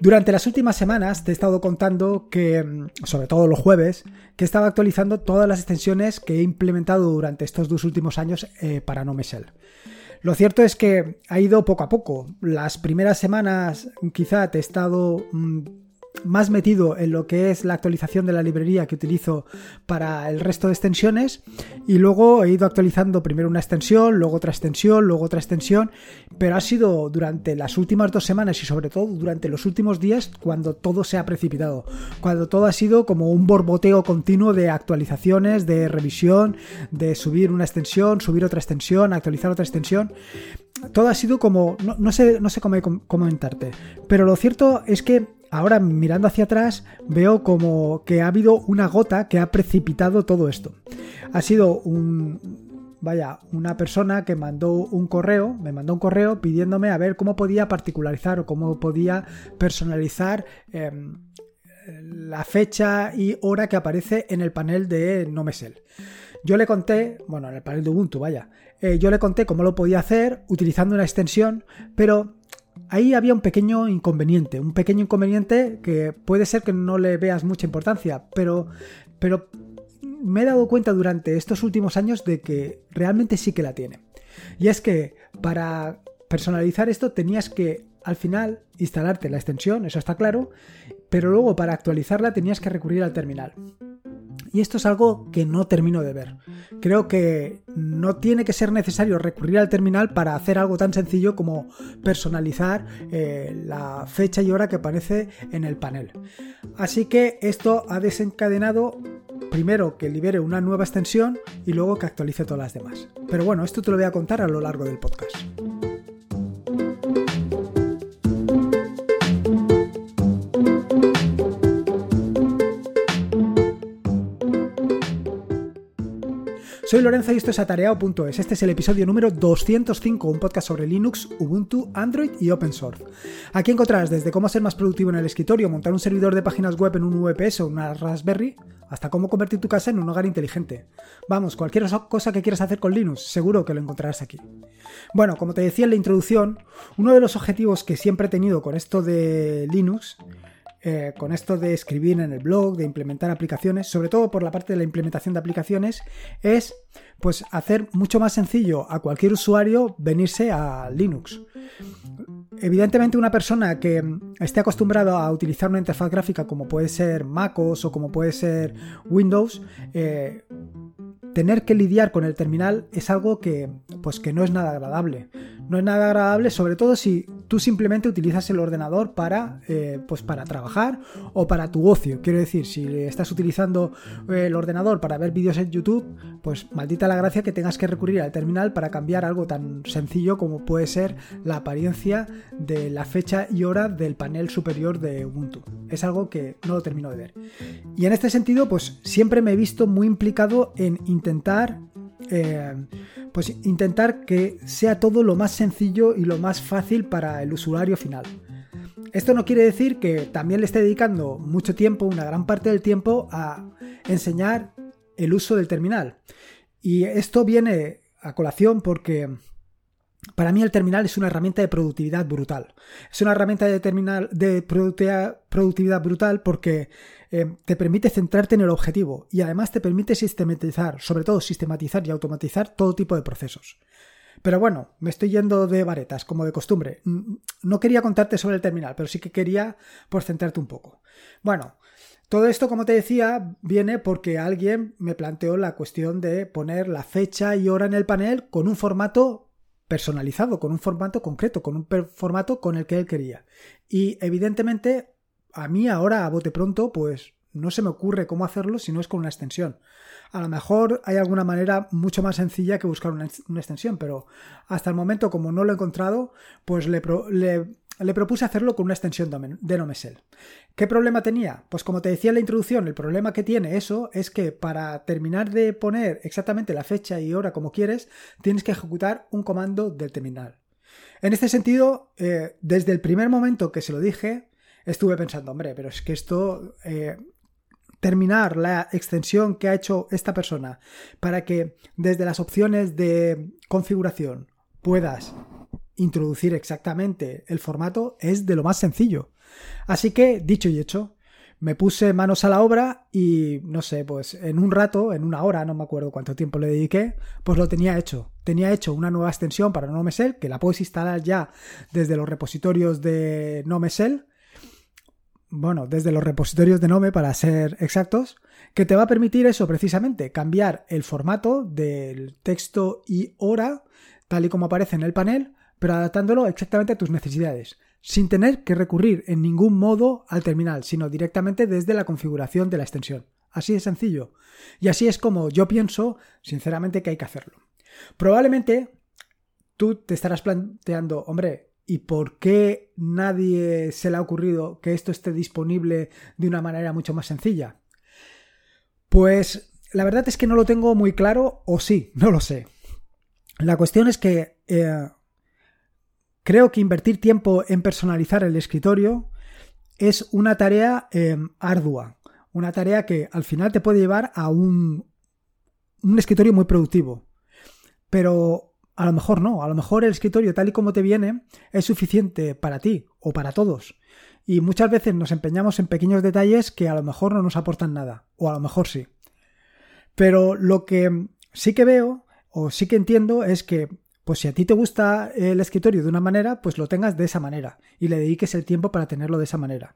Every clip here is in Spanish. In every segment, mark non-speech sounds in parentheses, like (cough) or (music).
Durante las últimas semanas te he estado contando que, mm, sobre todo los jueves, que estaba actualizando todas las extensiones que he implementado durante estos dos últimos años eh, para NoMesel. Lo cierto es que ha ido poco a poco. Las primeras semanas quizá te he estado mm, más metido en lo que es la actualización de la librería que utilizo para el resto de extensiones. Y luego he ido actualizando primero una extensión, luego otra extensión, luego otra extensión, pero ha sido durante las últimas dos semanas y sobre todo durante los últimos días cuando todo se ha precipitado, cuando todo ha sido como un borboteo continuo de actualizaciones, de revisión, de subir una extensión, subir otra extensión, actualizar otra extensión. Todo ha sido como, no, sé, no sé cómo comentarte, pero lo cierto es que ahora mirando hacia atrás veo como que ha habido una gota que ha precipitado todo esto. Ha sido un, vaya, una persona que mandó un correo, me mandó un correo pidiéndome a ver cómo podía particularizar o cómo podía personalizar em, la fecha y hora que aparece en el panel de Nomesel. Yo le conté, bueno, en el panel de Ubuntu, vaya, eh, yo le conté cómo lo podía hacer utilizando una extensión, pero ahí había un pequeño inconveniente, un pequeño inconveniente que puede ser que no le veas mucha importancia, pero, pero me he dado cuenta durante estos últimos años de que realmente sí que la tiene. Y es que para personalizar esto tenías que al final instalarte la extensión, eso está claro, pero luego para actualizarla tenías que recurrir al terminal. Y esto es algo que no termino de ver. Creo que no tiene que ser necesario recurrir al terminal para hacer algo tan sencillo como personalizar eh, la fecha y hora que aparece en el panel. Así que esto ha desencadenado primero que libere una nueva extensión y luego que actualice todas las demás. Pero bueno, esto te lo voy a contar a lo largo del podcast. Soy Lorenzo y esto es atareado.es. Este es el episodio número 205, un podcast sobre Linux, Ubuntu, Android y Open Source. Aquí encontrarás desde cómo ser más productivo en el escritorio, montar un servidor de páginas web en un VPS o una Raspberry, hasta cómo convertir tu casa en un hogar inteligente. Vamos, cualquier cosa que quieras hacer con Linux, seguro que lo encontrarás aquí. Bueno, como te decía en la introducción, uno de los objetivos que siempre he tenido con esto de Linux eh, con esto de escribir en el blog, de implementar aplicaciones, sobre todo por la parte de la implementación de aplicaciones, es pues hacer mucho más sencillo a cualquier usuario venirse a Linux. Evidentemente una persona que esté acostumbrado a utilizar una interfaz gráfica como puede ser MacOS o como puede ser Windows, eh, tener que lidiar con el terminal es algo que pues que no es nada agradable. No es nada agradable, sobre todo si tú simplemente utilizas el ordenador para, eh, pues para trabajar o para tu ocio. Quiero decir, si estás utilizando el ordenador para ver vídeos en YouTube, pues maldita la gracia que tengas que recurrir al terminal para cambiar algo tan sencillo como puede ser la apariencia de la fecha y hora del panel superior de Ubuntu. Es algo que no lo termino de ver. Y en este sentido, pues siempre me he visto muy implicado en eh, pues intentar que sea todo lo más sencillo y lo más fácil para el usuario final. Esto no quiere decir que también le esté dedicando mucho tiempo, una gran parte del tiempo, a enseñar el uso del terminal. Y esto viene a colación porque para mí el terminal es una herramienta de productividad brutal. Es una herramienta de, terminal, de productividad brutal porque eh, te permite centrarte en el objetivo y además te permite sistematizar, sobre todo sistematizar y automatizar todo tipo de procesos. Pero bueno, me estoy yendo de varetas, como de costumbre. No quería contarte sobre el terminal, pero sí que quería por centrarte un poco. Bueno, todo esto, como te decía, viene porque alguien me planteó la cuestión de poner la fecha y hora en el panel con un formato personalizado, con un formato concreto, con un formato con el que él quería. Y evidentemente a mí ahora, a bote pronto, pues no se me ocurre cómo hacerlo si no es con una extensión. A lo mejor hay alguna manera mucho más sencilla que buscar una, extensión, pero hasta el momento, como no lo he encontrado, pues le, le, propuse hacerlo con una extensión de Nomesel. ¿Qué problema tenía? Pues como te decía en la introducción, el problema que tiene eso es que para terminar de poner exactamente la fecha y hora como quieres, tienes que ejecutar un comando del terminal. En este sentido, eh, desde el primer momento que se lo dije, estuve pensando, hombre, pero es que esto, eh, terminar la extensión que ha hecho esta persona para que desde las opciones de configuración puedas introducir exactamente el formato es de lo más sencillo. Así que, dicho y hecho, me puse manos a la obra y, no sé, pues en un rato, en una hora, no me acuerdo cuánto tiempo le dediqué, pues lo tenía hecho. Tenía hecho una nueva extensión para NoMesel, que la puedes instalar ya desde los repositorios de NoMesel. Bueno, desde los repositorios de Nome, para ser exactos, que te va a permitir eso precisamente, cambiar el formato del texto y hora, tal y como aparece en el panel, pero adaptándolo exactamente a tus necesidades sin tener que recurrir en ningún modo al terminal, sino directamente desde la configuración de la extensión. Así de sencillo. Y así es como yo pienso, sinceramente, que hay que hacerlo. Probablemente tú te estarás planteando, hombre, ¿y por qué nadie se le ha ocurrido que esto esté disponible de una manera mucho más sencilla? Pues la verdad es que no lo tengo muy claro, o sí, (laughs) no lo sé. La cuestión es que eh, Creo que invertir tiempo en personalizar el escritorio es una tarea em, ardua, una tarea que al final te puede llevar a un, un escritorio muy productivo. Pero a lo mejor no, a lo mejor el escritorio tal y como te viene es suficiente para ti o para todos. Y muchas veces nos empeñamos en pequeños detalles que a lo mejor no nos aportan nada, o a lo mejor sí. Pero lo que sí que veo, o sí que entiendo, es que pues si a ti te gusta el escritorio de una manera, pues lo tengas de esa manera y le dediques el tiempo para tenerlo de esa manera.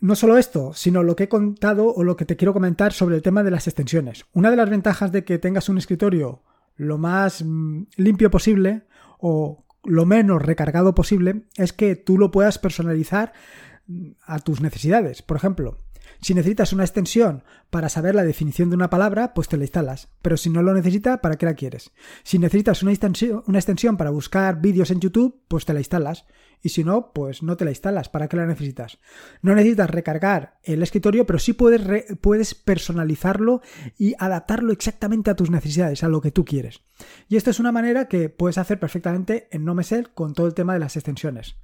No solo esto, sino lo que he contado o lo que te quiero comentar sobre el tema de las extensiones. Una de las ventajas de que tengas un escritorio lo más mm, limpio posible o lo menos recargado posible es que tú lo puedas personalizar mm, a tus necesidades. Por ejemplo, si necesitas una extensión para saber la definición de una palabra, pues te la instalas. Pero si no lo necesitas, ¿para qué la quieres? Si necesitas una extensión, para buscar vídeos en YouTube, pues te la instalas. Y si no, pues no te la instalas. ¿Para qué la necesitas? No necesitas recargar el escritorio, pero sí puedes, puedes personalizarlo y adaptarlo exactamente a tus necesidades, a lo que tú quieres. Y esta es una manera que puedes hacer perfectamente en NoMesel con todo el tema de las extensiones.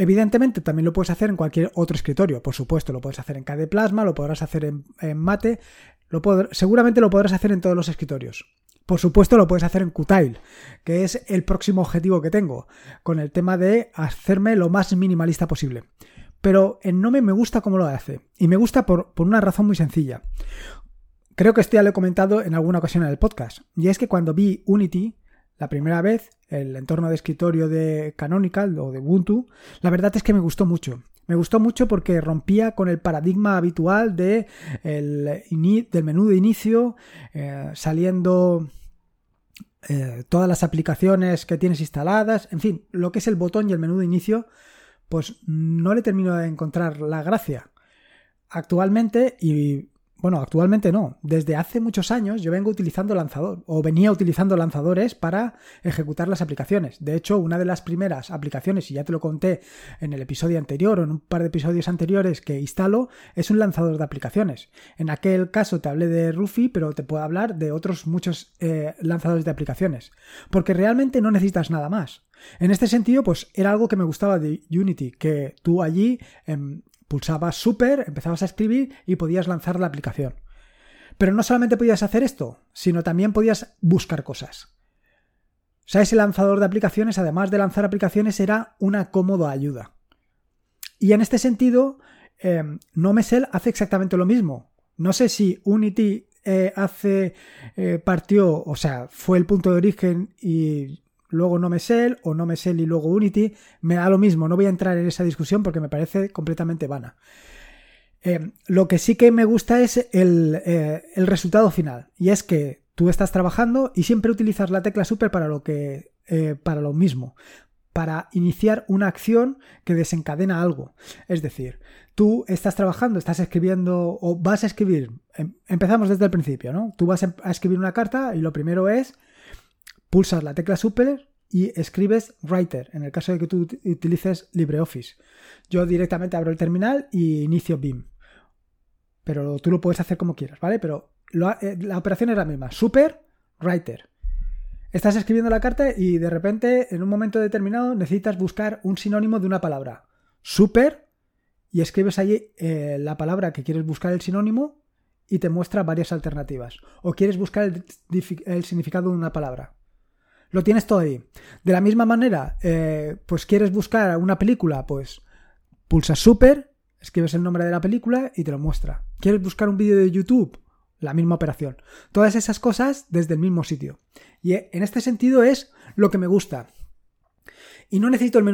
Evidentemente también lo puedes hacer en cualquier otro escritorio, por supuesto, lo puedes hacer en KD Plasma, lo podrás hacer en, Mate, seguramente lo podrás hacer en todos los escritorios. Por supuesto lo puedes hacer en Qtile, que es el próximo objetivo que tengo, con el tema de hacerme lo más minimalista posible. Pero en Nome me gusta cómo lo hace, y me gusta por, por una razón muy sencilla. Creo que esto ya lo he comentado en alguna ocasión en el podcast, y es que cuando vi Unity, la primera vez, el entorno de escritorio de Canonical o de Ubuntu, la verdad es que me gustó mucho. Me gustó mucho porque rompía con el paradigma habitual de el del menú de inicio, eh, saliendo eh, todas las aplicaciones que tienes instaladas, en fin, lo que es el botón y el menú de inicio, pues no le termino de encontrar la gracia. Actualmente, y bueno, actualmente no. Desde hace muchos años yo vengo utilizando lanzador o venía utilizando lanzadores para ejecutar las aplicaciones. De hecho, una de las primeras aplicaciones, y ya te lo conté en el episodio anterior o en un par de episodios anteriores que instalo, es un lanzador de aplicaciones. En aquel caso te hablé de Rufi, pero te puedo hablar de otros muchos eh, lanzadores de aplicaciones. Porque realmente no necesitas nada más. En este sentido, pues era algo que me gustaba de Unity, que tú allí em, Pulsabas Super, empezabas a escribir y podías lanzar la aplicación. Pero no solamente podías hacer esto, sino también podías buscar cosas. O sea, ese lanzador de aplicaciones, además de lanzar aplicaciones, era una cómoda ayuda. Y en este sentido, eh, NoMesel hace exactamente lo mismo. No sé si Unity eh, hace eh, partió, o sea, fue el punto de origen y luego no NoMesel o no NoMesel y luego Unity, me da lo mismo, no voy a entrar en esa discusión porque me parece completamente vana. Eh, lo que sí que me gusta es el, eh, el, resultado final, y es que tú estás trabajando y siempre utilizas la tecla super para lo que eh, para lo mismo, para iniciar una acción que desencadena algo. Es decir, tú estás trabajando, estás escribiendo o vas a escribir, em, empezamos desde el principio, ¿no? Tú vas a escribir una carta y lo primero es pulsas la tecla Super y escribes Writer, en el caso de que tú utilices LibreOffice. Yo directamente abro el terminal y inicio BIM. Pero tú lo puedes hacer como quieras, ¿vale? Pero eh, la operación es la misma. Super, Writer. Estás escribiendo la carta y de repente, en un momento determinado, necesitas buscar un sinónimo de una palabra. Super, y escribes allí eh, la palabra que quieres buscar el sinónimo y te muestra varias alternativas. O quieres buscar el significado de una palabra lo tienes todo ahí. De la misma manera, eh, pues quieres buscar una película, pues Pulsas Super, escribes el nombre de la película y te lo muestra. ¿Quieres buscar un vídeo de YouTube? La misma operación. Todas esas cosas desde el mismo sitio. Y en este sentido es lo que me gusta. Y no necesito el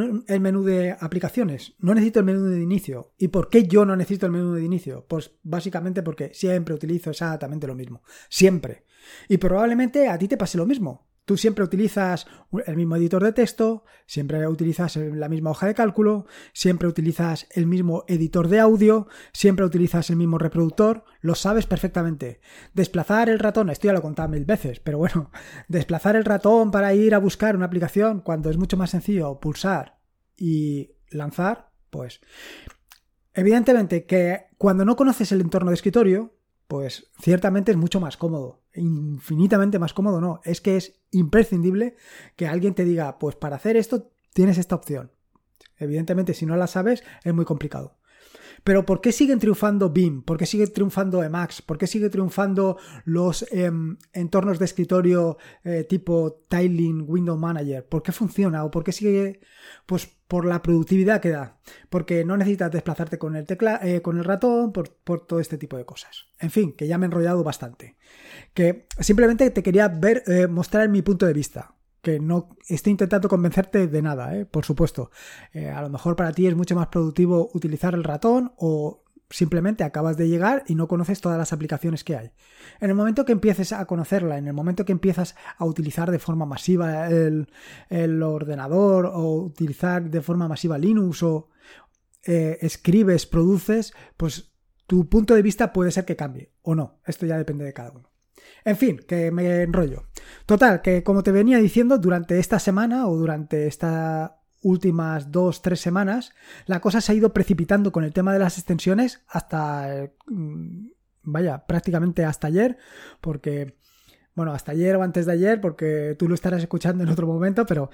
menú, de aplicaciones, no necesito el menú de inicio. ¿Y por qué yo no necesito el menú de inicio? Pues básicamente porque siempre utilizo exactamente lo mismo. Siempre. Y probablemente a ti te pase lo mismo. Tú siempre utilizas el mismo editor de texto, siempre utilizas la misma hoja de cálculo, siempre utilizas el mismo editor de audio, siempre utilizas el mismo reproductor, lo sabes perfectamente. Desplazar el ratón, esto ya lo he contado mil veces, pero bueno, (laughs) desplazar el ratón para ir a buscar una aplicación cuando es mucho más sencillo pulsar y lanzar, pues evidentemente que cuando no conoces el entorno de escritorio, pues ciertamente es mucho más cómodo. Infinitamente más cómodo, no. Es que es imprescindible que alguien te diga, pues para hacer esto tienes esta opción. Evidentemente, si no la sabes, es muy complicado. Pero ¿por qué siguen triunfando BIM? ¿Por qué sigue triunfando Emacs? ¿Por qué sigue triunfando los em, entornos de escritorio eh, tipo Tiling Window Manager? ¿Por qué funciona? ¿O por qué sigue? Pues por la productividad que da. Porque no necesitas desplazarte con el, tecla, eh, con el ratón, por, todo este tipo de cosas. En fin, que ya me he enrollado bastante. Que simplemente te quería ver, eh, mostrar mi punto de vista que no estoy intentando convencerte de nada, ¿eh? por supuesto. Eh, a lo mejor para ti es mucho más productivo utilizar el ratón o simplemente acabas de llegar y no conoces todas las aplicaciones que hay. En el momento que empieces a conocerla, en el momento que empiezas a utilizar de forma masiva el, ordenador o utilizar de forma masiva Linux o eh, escribes, produces, pues tu punto de vista puede ser que cambie o no. Esto ya depende de cada uno. En fin, que me enrollo. Total, que como te venía diciendo, durante esta semana o durante estas últimas dos, tres semanas, la cosa se ha ido precipitando con el tema de las extensiones hasta, mm, vaya, prácticamente hasta ayer, porque, bueno, hasta ayer o antes de ayer, porque tú lo estarás escuchando en otro momento, pero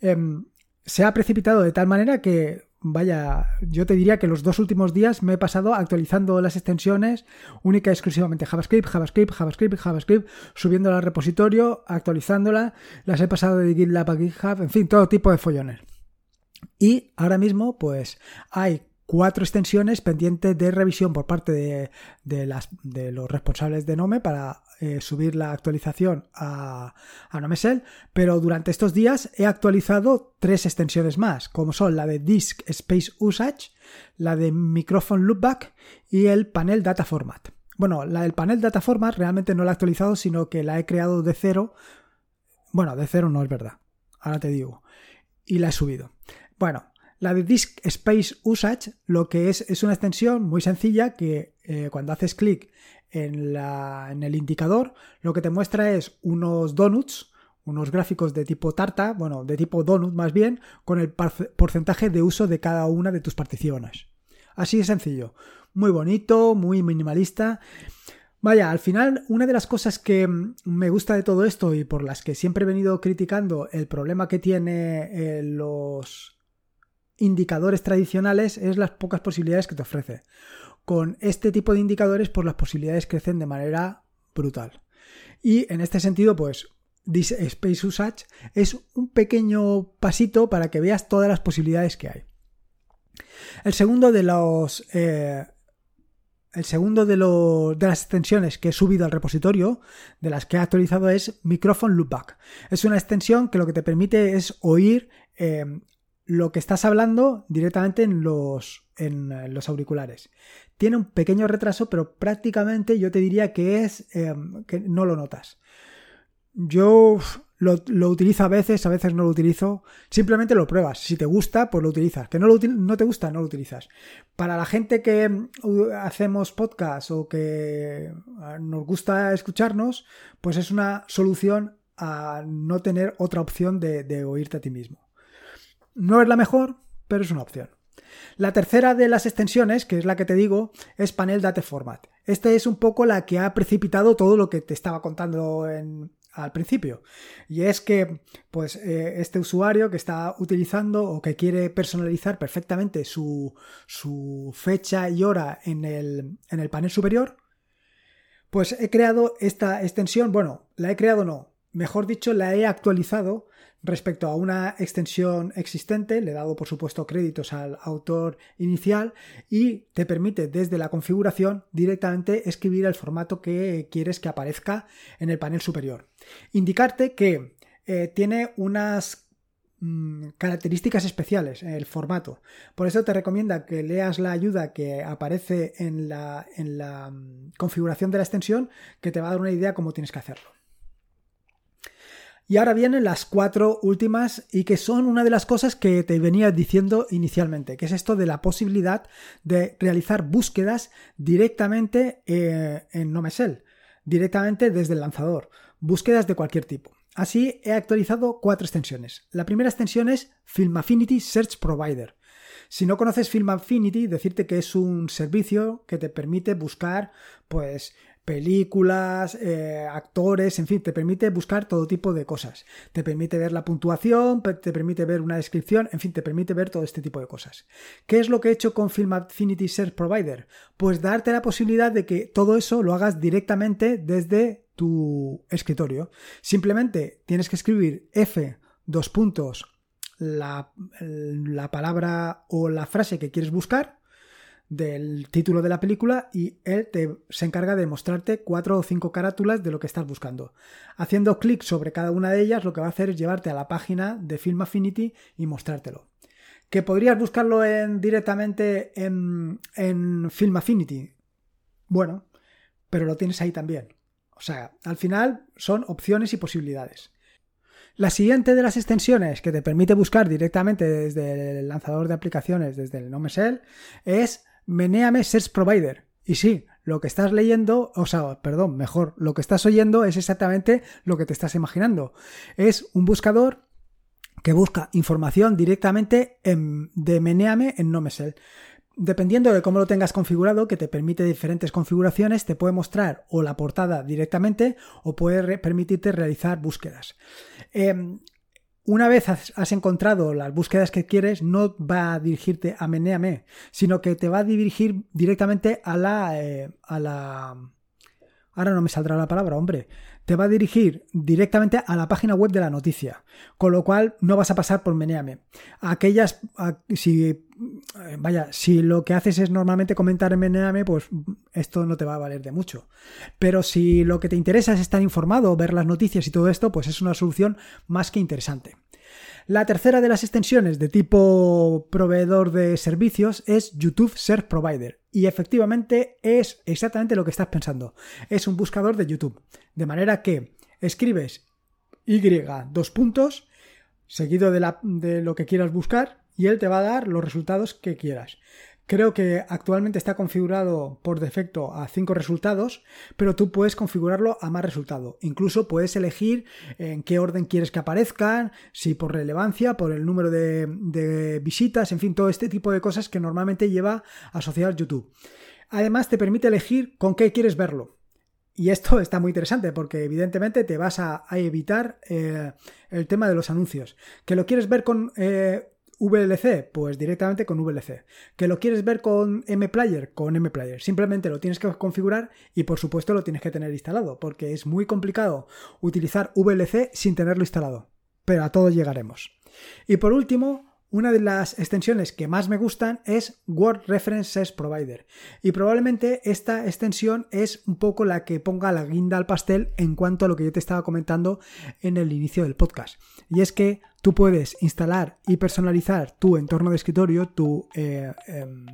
em, se ha precipitado de tal manera que vaya, yo te diría que los dos últimos días me he pasado actualizando las extensiones única y exclusivamente JavaScript, JavaScript, JavaScript, JavaScript, subiéndola al repositorio, actualizándola, las he pasado de GitLab a GitHub, en fin, todo tipo de follones. Y ahora mismo, pues hay cuatro extensiones pendientes de revisión por parte de, los responsables de Nome para eh, subir la actualización a, a NomeSell, pero durante estos días he actualizado tres extensiones más, como son la de Disk Space Usage, la de Microphone Loopback y el panel Data Format. Bueno, la del panel Data Format realmente no la he actualizado, sino que la he creado de cero. Bueno, de cero no es verdad, ahora te digo. Y la he subido. Bueno, la de Disk Space Usage lo que es es una extensión muy sencilla que eh, cuando haces clic en, en, el indicador lo que te muestra es unos donuts, unos gráficos de tipo tarta, bueno, de tipo donut más bien, con el porcentaje de uso de cada una de tus particiones. Así de sencillo. Muy bonito, muy minimalista. Vaya, al final, una de las cosas que me gusta de todo esto y por las que siempre he venido criticando el problema que tiene eh, los indicadores tradicionales es las pocas posibilidades que te ofrece. Con este tipo de indicadores, pues las posibilidades crecen de manera brutal. Y en este sentido, pues Space Usage es un pequeño pasito para que veas todas las posibilidades que hay. El segundo de los. Eh, el segundo de, de, las extensiones que he subido al repositorio, de las que he actualizado, es Microphone Loopback. Es una extensión que lo que te permite es oír eh, lo que estás hablando directamente en los, en eh, los auriculares. Tiene un pequeño retraso, pero prácticamente yo te diría que es em, que no lo notas. Yo lo, utilizo a veces, a veces no lo utilizo. Simplemente lo pruebas. Si te gusta, pues lo utilizas. Que no, lo, no te gusta, no lo utilizas. Para la gente que uh, hacemos podcast o que ah, nos gusta escucharnos, pues es una solución a no tener otra opción de oírte a ti mismo. No es la mejor, pero es una opción. La tercera de las extensiones, que es la que te digo, es Panel Data Format. Esta es un poco la que ha precipitado todo lo que te estaba contando al principio. Y es que, pues, eh, este usuario que está utilizando o que quiere personalizar perfectamente su, su fecha y hora en el, en el panel superior, pues he creado esta extensión. Bueno, la he creado no mejor dicho, la he actualizado respecto a una extensión existente, le he dado por supuesto créditos al autor inicial y te permite desde la configuración directamente escribir el formato que quieres que aparezca en el panel superior. Indicarte que eh, tiene unas mm, características especiales el formato. Por eso te recomienda que leas la ayuda que aparece en la, en la mm, configuración de la extensión que te va a dar una idea cómo tienes que hacerlo. Y ahora vienen las cuatro últimas y que son una de las cosas que te venía diciendo inicialmente, que es esto de la posibilidad de realizar búsquedas directamente eh, en Nomesel, directamente desde el lanzador, búsquedas de cualquier tipo. Así he actualizado cuatro extensiones. La primera extensión es Film Affinity Search Provider. Si no conoces Film Affinity, decirte que es un servicio que te permite buscar, pues, películas, eh, actores, en fin, te permite buscar todo tipo de cosas. Te permite ver la puntuación, te permite ver una descripción, en fin, te permite ver todo este tipo de cosas. ¿Qué es lo que he hecho con Film Affinity Search Provider? Pues darte la posibilidad de que todo eso lo hagas directamente desde tu escritorio. Simplemente tienes que escribir F dos puntos la, la palabra o la frase que quieres buscar del título de la película y él te, se encarga de mostrarte cuatro o cinco carátulas de lo que estás buscando. Haciendo clic sobre cada una de ellas lo que va a hacer es llevarte a la página de Film Affinity y mostrártelo. ¿Que podrías buscarlo en, directamente en, en Film Affinity? Bueno, pero lo tienes ahí también. O sea, al final son opciones y posibilidades. La siguiente de las extensiones que te permite buscar directamente desde el lanzador de aplicaciones, desde el NoMesel, es Meneame Search Provider. Y sí, lo que estás leyendo, o sea, perdón, mejor, lo que estás oyendo es exactamente lo que te estás imaginando. Es un buscador que busca información directamente de Meneame en Nomesel. Dependiendo de cómo lo tengas configurado, que te permite diferentes configuraciones, te puede mostrar o la portada directamente o puede permitirte realizar búsquedas. Em, una vez has, encontrado las búsquedas que quieres, no va a dirigirte a Meneame, sino que te va a dirigir directamente a la, eh, a la. Ahora no me saldrá la palabra, hombre. Te va a dirigir directamente a la página web de la noticia, con lo cual no vas a pasar por Meneame. Aquellas, si eh, vaya, si lo que haces es normalmente comentar en Meneame, pues esto no te va a valer de mucho. Pero si lo que te interesa es estar informado, ver las noticias y todo esto, pues es una solución más que interesante. La tercera de las extensiones de tipo proveedor de servicios es YouTube Search Provider. Y efectivamente es exactamente lo que estás pensando. Es un buscador de YouTube. De manera que escribes Y dos puntos, seguido de, de lo que quieras buscar, y él te va a dar los resultados que quieras. Creo que actualmente está configurado por defecto a 5 resultados, pero tú puedes configurarlo a más resultados. Incluso puedes elegir en qué orden quieres que aparezcan, si por relevancia, por el número de, visitas, en fin, todo este tipo de cosas que normalmente lleva a asociar YouTube. Además, te permite elegir con qué quieres verlo. Y esto (laughs) está muy interesante porque evidentemente te vas a, evitar eh, el tema de los anuncios. Que lo quieres ver con eh, VLC, pues directamente con VLC. ¿Que lo quieres ver con MPlayer? Con MPlayer. Simplemente lo tienes que configurar y por supuesto lo tienes que tener instalado, porque es muy complicado utilizar VLC sin tenerlo instalado. Pero a todo llegaremos. Y por último, una de las extensiones que más me gustan es Word References Provider. Y probablemente esta extensión es un poco la que ponga la guinda al pastel en cuanto a lo que yo te estaba comentando en el inicio del podcast. Y es que tú puedes instalar y personalizar tu entorno de escritorio, tu, eh, em,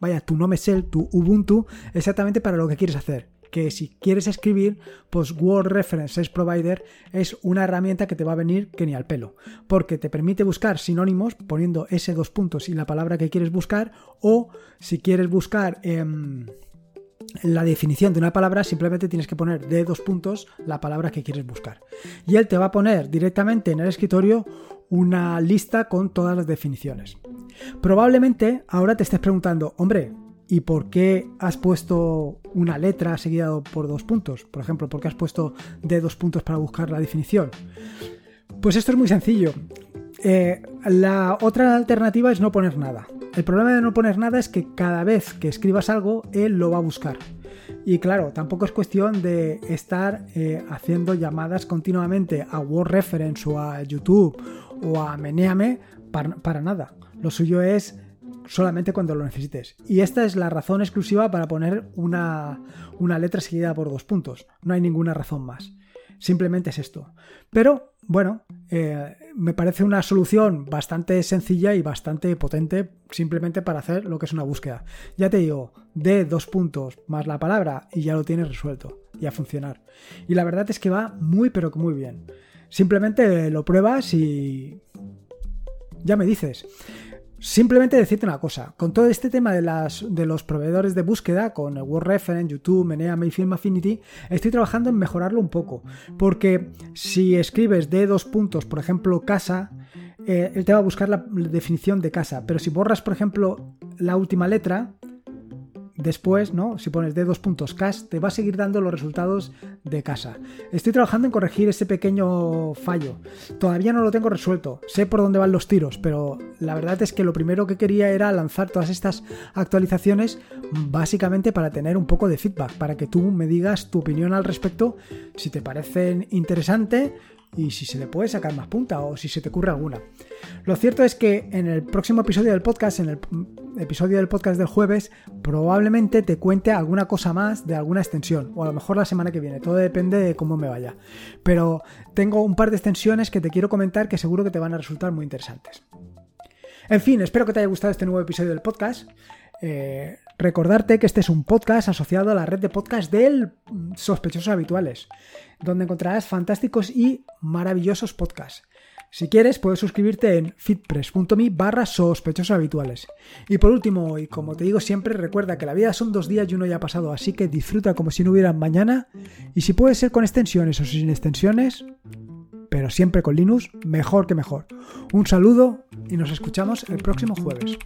vaya, tu Nomesel, tu Ubuntu, exactamente para lo que quieres hacer que si quieres escribir, pues Word References Provider es una herramienta que te va a venir que ni al pelo, porque te permite buscar sinónimos poniendo ese dos puntos y la palabra que quieres buscar, o si quieres buscar... Em, la definición de una palabra simplemente tienes que poner de dos puntos la palabra que quieres buscar. Y él te va a poner directamente en el escritorio una lista con todas las definiciones. Probablemente ahora te estés preguntando, hombre, ¿Y por qué has puesto una letra seguida por dos puntos? Por ejemplo, ¿por qué has puesto de dos puntos para buscar la definición? Pues esto es muy sencillo. Eh, la otra alternativa es no poner nada. El problema de no poner nada es que cada vez que escribas algo, él lo va a buscar. Y claro, tampoco es cuestión de estar eh, haciendo llamadas continuamente a Word Reference o a YouTube o a Meneame para, para nada. Lo suyo es solamente cuando lo necesites. Y esta es la razón exclusiva para poner una, una letra seguida por dos puntos. No hay ninguna razón más. Simplemente es esto. Pero bueno, eh, me parece una solución bastante sencilla y bastante potente simplemente para hacer lo que es una búsqueda. Ya te digo, de dos puntos más la palabra y ya lo tienes resuelto y a funcionar. Y la verdad es que va muy pero que muy bien. Simplemente lo pruebas y ya me dices. Simplemente decirte una cosa, con todo este tema de, las, de los proveedores de búsqueda, con el Word Reference, YouTube, Meneame y Film Affinity, estoy trabajando en mejorarlo un poco, porque si escribes de dos puntos, por ejemplo, casa, eh, él te va a buscar la definición de casa, pero si borras, por ejemplo, la última letra, Después, ¿no? Si pones de dos puntos cash, te va a seguir dando los resultados de casa. Estoy trabajando en corregir ese pequeño fallo. Todavía no lo tengo resuelto. Sé por dónde van los tiros, pero la verdad es que lo primero que quería era lanzar todas estas actualizaciones básicamente para tener un poco de feedback, para que tú me digas tu opinión al respecto, si te parecen interesante y si se le puede sacar más punta o si se te ocurre alguna. Lo cierto es que en el próximo episodio del podcast, en el episodio del podcast del jueves, probablemente te cuente alguna cosa más de alguna extensión o a lo mejor la semana que viene, todo depende de cómo me vaya. Pero tengo un par de extensiones que te quiero comentar que seguro que te van a resultar muy interesantes. En fin, espero que te haya gustado este nuevo episodio del podcast. Eh, recordarte que este es un podcast asociado a la red de podcast del Sospechosos Habituales, donde encontrarás fantásticos y maravillosos podcasts. Si quieres, puedes suscribirte en fitpress.me barra sospechosos habituales. Y por último, y como te digo siempre, recuerda que la vida son dos días y uno ya ha pasado, así que disfruta como si no hubiera mañana. Y si puede ser con extensiones o sin extensiones, pero siempre con Linux, mejor que mejor. Un saludo y nos escuchamos el próximo jueves.